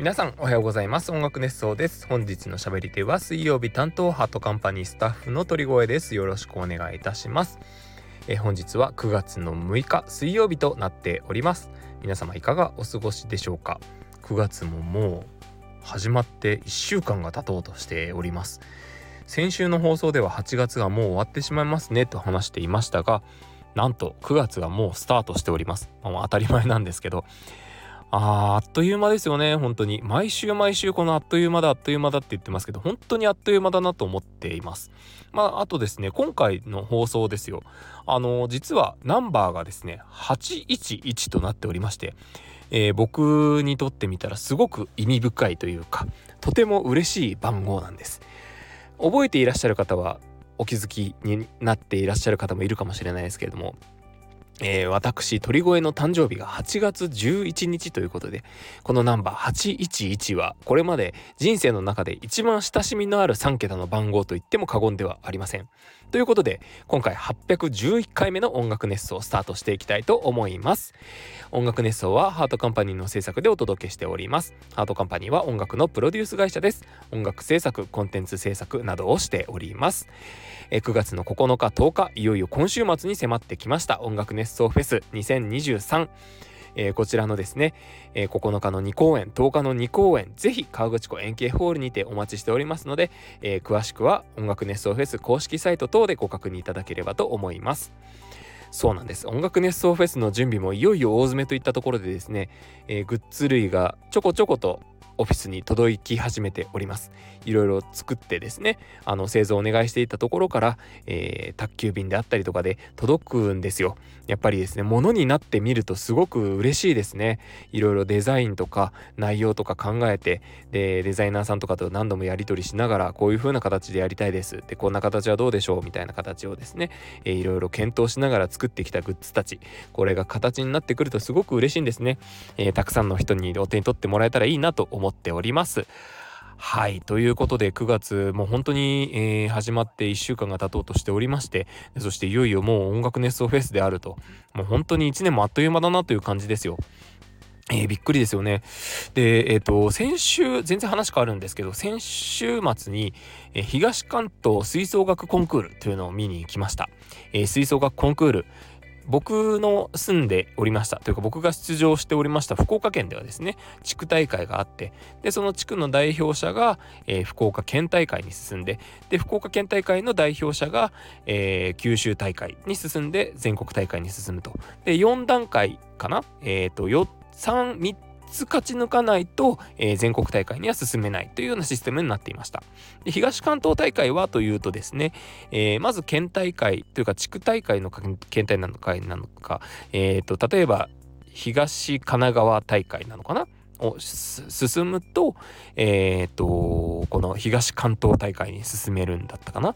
皆さんおはようございます。音楽熱奏です。本日の喋り手は水曜日担当ハートカンパニースタッフの鳥越です。よろしくお願いいたします。え本日は9月の6日水曜日となっております。皆様いかがお過ごしでしょうか。9月ももう始まって1週間が経とうとしております。先週の放送では8月がもう終わってしまいますねと話していましたがなんと9月がもうスタートしております、まあ、当たり前なんですけどああっという間ですよね。本当に。毎週毎週このあっという間だあっという間だって言ってますけど本当にあっという間だなと思っています。まああとですね今回の放送ですよ。あの実はナンバーがですね811となっておりまして、えー、僕にとってみたらすごく意味深いというかとても嬉しい番号なんです。覚えていらっしゃる方はお気づきになっていらっしゃる方もいるかもしれないですけれどもえー、私鳥越の誕生日が8月11日ということでこのナンバー811はこれまで人生の中で一番親しみのある3桁の番号と言っても過言ではありません。ということで今回811回目の音楽熱奏をスタートしていきたいと思います。音楽熱奏はハートカンパニーの制作でお届けしております。ハートカンパニーは音楽のプロデュース会社です。音楽制作、コンテンツ制作などをしております。9月の9日10日いよいよ今週末に迫ってきました音楽熱奏フェス2023えー、こちらのですね、えー、9日の2公演10日の2公演ぜひ河口湖円形ホールにてお待ちしておりますので、えー、詳しくは音楽熱奏フェス公式サイト等でご確認いただければと思います。そうなんです。音楽熱奏フェスの準備もいよいよ大詰めといったところでですね、えグッズ類がちょこちょことオフィスに届き始めております。いろいろ作ってですねあの製造をお願いしていたところから、えー、宅急便であったりとかで届くんですよ。やっぱりですね物になってみるとすごく嬉しいですね。いろいろデザインとか内容とか考えてでデザイナーさんとかと何度もやり取りしながらこういう風な形でやりたいです。でこんな形はどうでしょう？みたいな形をですね、えー、いろいろ検討しながら作ってきたグッズたち。これが形になってくるとすごく嬉しいんですね、えー、たくさんの人にお手に取ってもらえたらいいなと思ってっております。はい。ということで、9月、もう本当に、えー、始まって1週間が経とうとしておりまして、そしていよいよもう音楽熱奏フェスであると、もう本当に1年もあっという間だなという感じですよ。えー、びっくりですよね。で、えっ、ー、と、先週、全然話変わるんですけど、先週末に、えー、東関東吹奏楽コンクールというのを見に来ました。え吹奏楽コンクール、僕の住んでおりました。というか僕が出場しておりました福岡県ではですね地区大会があってでその地区の代表者が、えー、福岡県大会に進んでで福岡県大会の代表者が、えー、九州大会に進んで全国大会に進むと。で4段階かな？えっ、ー、と4 3 3つ勝ち抜かないと、えー、全国大会には進めないというようなシステムになっていました。で東関東大会はというとですね、えー、まず県大会というか地区大会の県大会なのか、えーと、例えば東神奈川大会なのかな？を進むと,、えーと、とこの東関東大会に進めるんだったかな？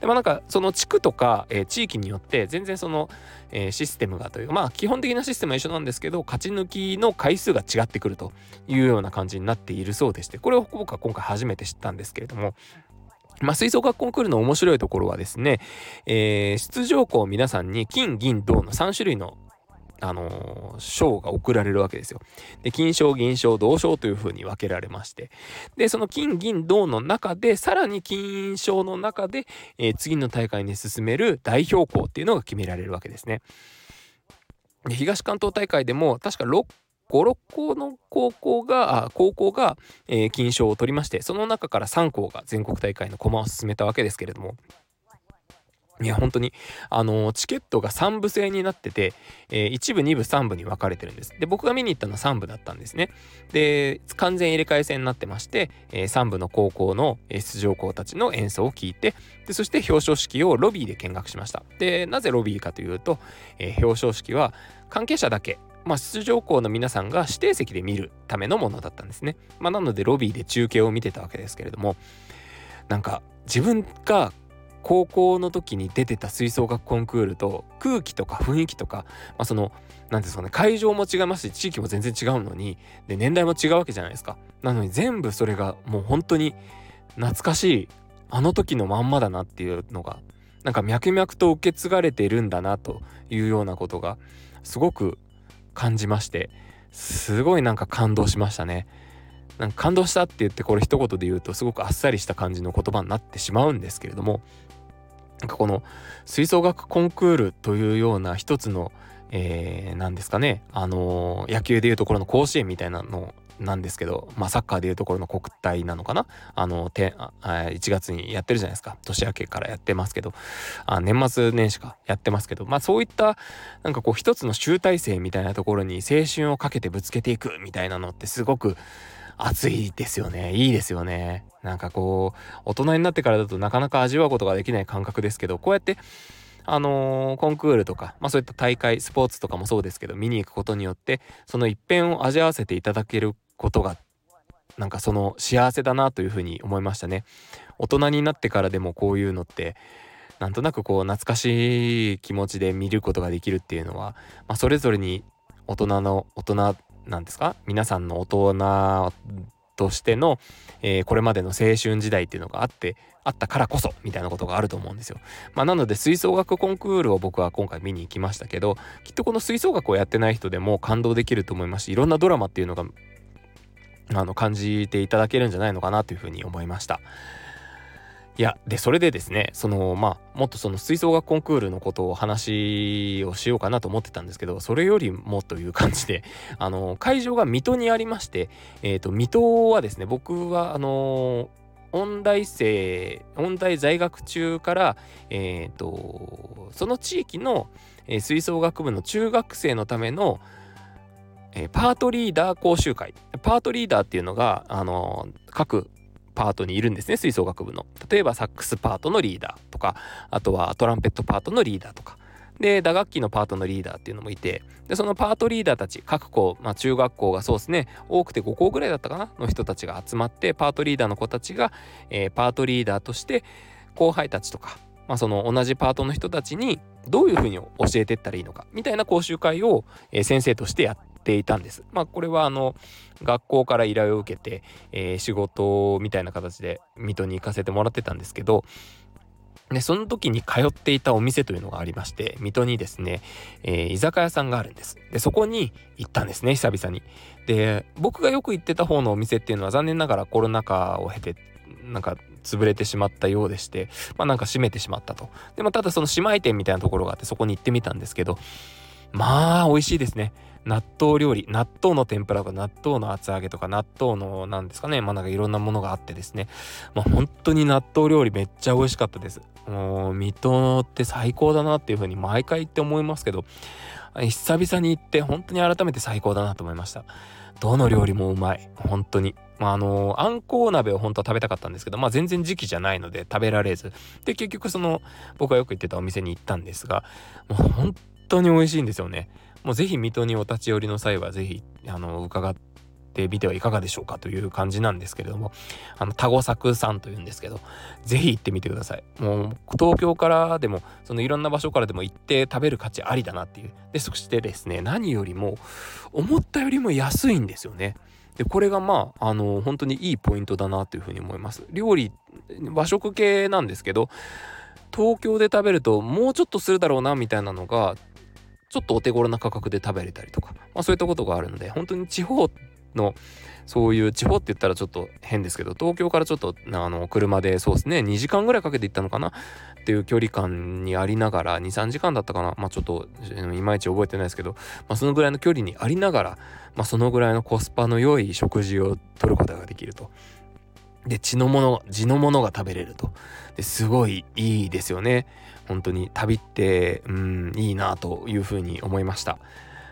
でもなんかその地区とか、えー、地域によって全然その、えー、システムがというまあ基本的なシステムは一緒なんですけど勝ち抜きの回数が違ってくるというような感じになっているそうでしてこれを僕は今回初めて知ったんですけれどもまあ、吹奏楽コンクールの面白いところはですね、えー、出場校皆さんに金、銀、銅の3種類のあの、賞が贈られるわけですよ。で、金賞、銀賞、銅賞というふうに分けられまして。で、その金、銀、銅の中で、さらに金賞の中で、えー、次の大会に進める代表校っていうのが決められるわけですね。で、東関東大会でも、確か6 5、6校の高校が、高校が、えー、金賞を取りまして、その中から3校が全国大会の駒を進めたわけですけれども、いや、本当に、あの、チケットが3部制になってて、えー、1部、2部、3部に分かれてるんです。で、僕が見に行ったのは3部だったんですね。で、完全入れ替え戦になってまして、えー、3部の高校の出場校たちの演奏を聞いて、で、そして表彰式をロビーで見学しました。で、なぜロビーかというと、え表彰式は関係者だけ、まあ、出場校の皆さんが指定席で見るためのものだったんですね。まあ、なので、ロビーで中継を見てたわけですけれども、なんか、自分が高校の時に出てた吹奏楽コンクールと空気とか雰囲気とか、まあ、その何ですかね会場も違いますし地域も全然違うのにで年代も違うわけじゃないですかなのに全部それがもう本当に懐かしいあの時のまんまだなっていうのがなんか脈々と受け継がれているんだなというようなことがすごく感じましてすごいなんか感動しましたね。なんか感動したって言ってこれ一言で言うとすごくあっさりした感じの言葉になってしまうんですけれどもかこの吹奏楽コンクールというような一つのえー、ですかね。あのー、野球でいうところの甲子園みたいなのなんですけど、まあ、サッカーでいうところの国体なのかな。あのてあ1月にやってるじゃないですか。年明けからやってますけど。あ年末年始かやってますけど、まあ、そういったなんかこう一つの集大成みたいなところに青春をかけてぶつけていくみたいなのってすごく熱いですよね。いいですよね。なんかこう大人になってからだとなかなか味わうことができない感覚ですけどこうやってあのー、コンクールとか、まあ、そういった大会スポーツとかもそうですけど見に行くことによってその一辺を味わわせていただけることがなんかその幸せだなというふうに思いましたね。大人になってからでもこういうのってなんとなくこう懐かしい気持ちで見ることができるっていうのは、まあ、それぞれに大人の大人なんですか？皆さんの大人としての、えー、これまでの青春時代っていうのがあってあったからこそみたいなことがあると思うんですよ。まあ、なので吹奏楽コンクールを僕は今回見に行きましたけどきっとこの吹奏楽をやってない人でも感動できると思いますしいろんなドラマっていうのがあの感じていただけるんじゃないのかなというふうに思いました。いやでそれでですねそのまあもっとその吹奏楽コンクールのことを話をしようかなと思ってたんですけどそれよりもという感じで あの会場が水戸にありましてえ、ー、と水戸はですね僕はあの音大生音大在学中からえ、ー、とその地域の、え、吹奏楽部の中学生のためのえ、パートリーダー講習会。パートリーダーっていうのが、あの、各パートにいるんですね吹奏楽部の。例えばサックスパートのリーダーとかあとはトランペットパートのリーダーとか。で打楽器のパートのリーダーっていうのもいてでそのパートリーダーたち各校、まあ、中学校がそうですね多くて5校ぐらいだったかなの人たちが集まってパートリーダーの子たちが、えー、パートリーダーとして後輩たちとか、まあ、その同じパートの人たちにどういうふうに教えてったらいいのかみたいな講習会を、えー、先生としてやっていたんです。まあこれはあの学校から依頼を受けて、えー、仕事みたいな形で水戸に行かせてもらってたんですけどでその時に通っていたお店というのがありまして水戸にですね、えー、居酒屋さんがあるんです。でそこに行ったんですね久々に。で僕がよく行ってた方のお店っていうのは残念ながらコロナ禍を経てなんか潰れてしまったようでしてまあなんか閉めてしまったと。でもただその姉妹店みたいなところがあってそこに行ってみたんですけどまあ美味しいですね。納豆料理納豆の天ぷらとか納豆の厚揚げとか納豆の何ですかね。まあなんかいろんなものがあってですね。まあ本当に納豆料理めっちゃ美味しかったです。もう水戸って最高だなっていうふうに毎回言って思いますけど久々に行って本当に改めて最高だなと思いました。どの料理もうまい。本当に。まあ、あのあんこう鍋を本当は食べたかったんですけど、まあ、全然時期じゃないので食べられず。で結局その僕がよく行ってたお店に行ったんですがもう本当に美味しいんですよね。もうぜひ水戸にお立ち寄りの際はぜひあの伺ってみてはいかがでしょうかという感じなんですけれどもあのタゴ作さんというんですけどぜひ行ってみてください。もう東京からでもそのいろんな場所からでも行って食べる価値ありだなっていう。でそしてですね何よりも思ったよりも安いんですよね。でこれがまああの本当にいいポイントだなというふうに思います。料理和食系なんですけど東京で食べるともうちょっとするだろうなみたいなのがちょっとお手頃な価格で食べれたりとか、まあ、そういったことがあるので本当に地方のそういう地方って言ったらちょっと変ですけど東京からちょっとあの車でそうですね2時間ぐらいかけて行ったのかな？っていう距離感にありながら23時間だったかな？まあちょっといまいち覚えてないですけど、まあ、そのぐらいの距離にありながら、まあ、そのぐらいのコスパの良い食事をとることができると。で血のもの地のものが食べれると。ですごいいいですよね。本当に旅ってうんいいなというふうに思いました。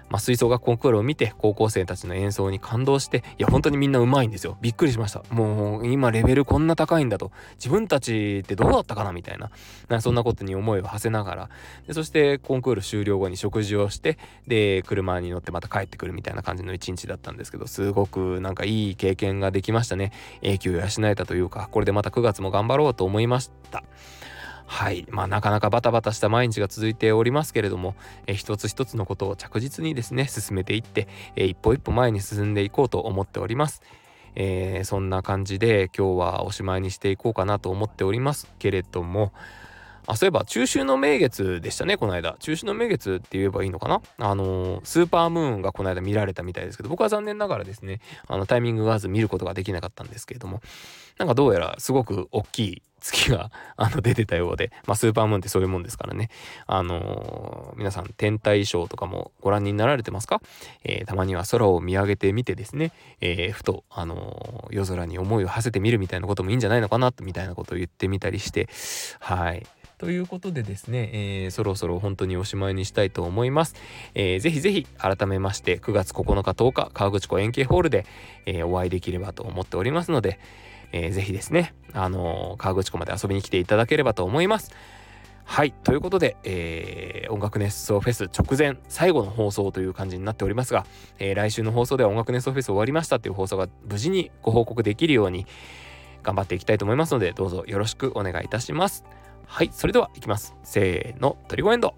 まあ、吹奏楽コンクールを見て高校生たちの演奏に感動していや本当にみんなうまいんですよ。びっくりしました。もう今レベルこんな高いんだと。自分たちってどうだったかな？みたいな。なそんなことに思いを馳せながら。でそしてコンクール終了後に食事をしてで車に乗ってまた帰ってくるみたいな感じの一日だったんですけどすごくなんかいい経験ができましたね。永久養えたというかこれでまた9月も頑張ろうと思いました。はいまあなかなかバタバタした毎日が続いておりますけれども、え一つ一つのことを着実にですね進めていって、え一歩一歩前に進んでいこうと思っております。えー、そんな感じで今日はおしまいにしていこうかなと思っておりますけれどもあそういえば中秋の名月でしたねこの間中秋の名月って言えばいいのかな？あのスーパームーンがこの間見られたみたいですけど僕は残念ながらですねあのタイミングが合わず見ることができなかったんですけれどもなんかどうやらすごく大きい月が あの出てたようで、まあ、スーパームーンってそういうもんですからね。あのー、皆さん天体ショーとかもご覧になられてますか、えー、たまには空を見上げてみてですね、えー、ふと、あの夜空に思いを馳せてみるみたいなこともいいんじゃないのかなみたいなことを言ってみたりして、はい。ということでですね、えー、そろそろ本当におしまいにしたいと思います。えー、ぜひぜひ改めまして9月9日10日川口湖円形ホールで、えー、お会いできればと思っておりますので、えー、ぜひですね、あのー、川口湖まで遊びに来ていただければと思います。はい。ということで、えー、音楽熱奏フェス直前最後の放送という感じになっておりますが、えー、来週の放送では音楽熱奏フェス終わりましたという放送が無事にご報告できるように頑張っていきたいと思いますので、どうぞよろしくお願いいたします。はい。それではいきます。せーの、トリゴエンド。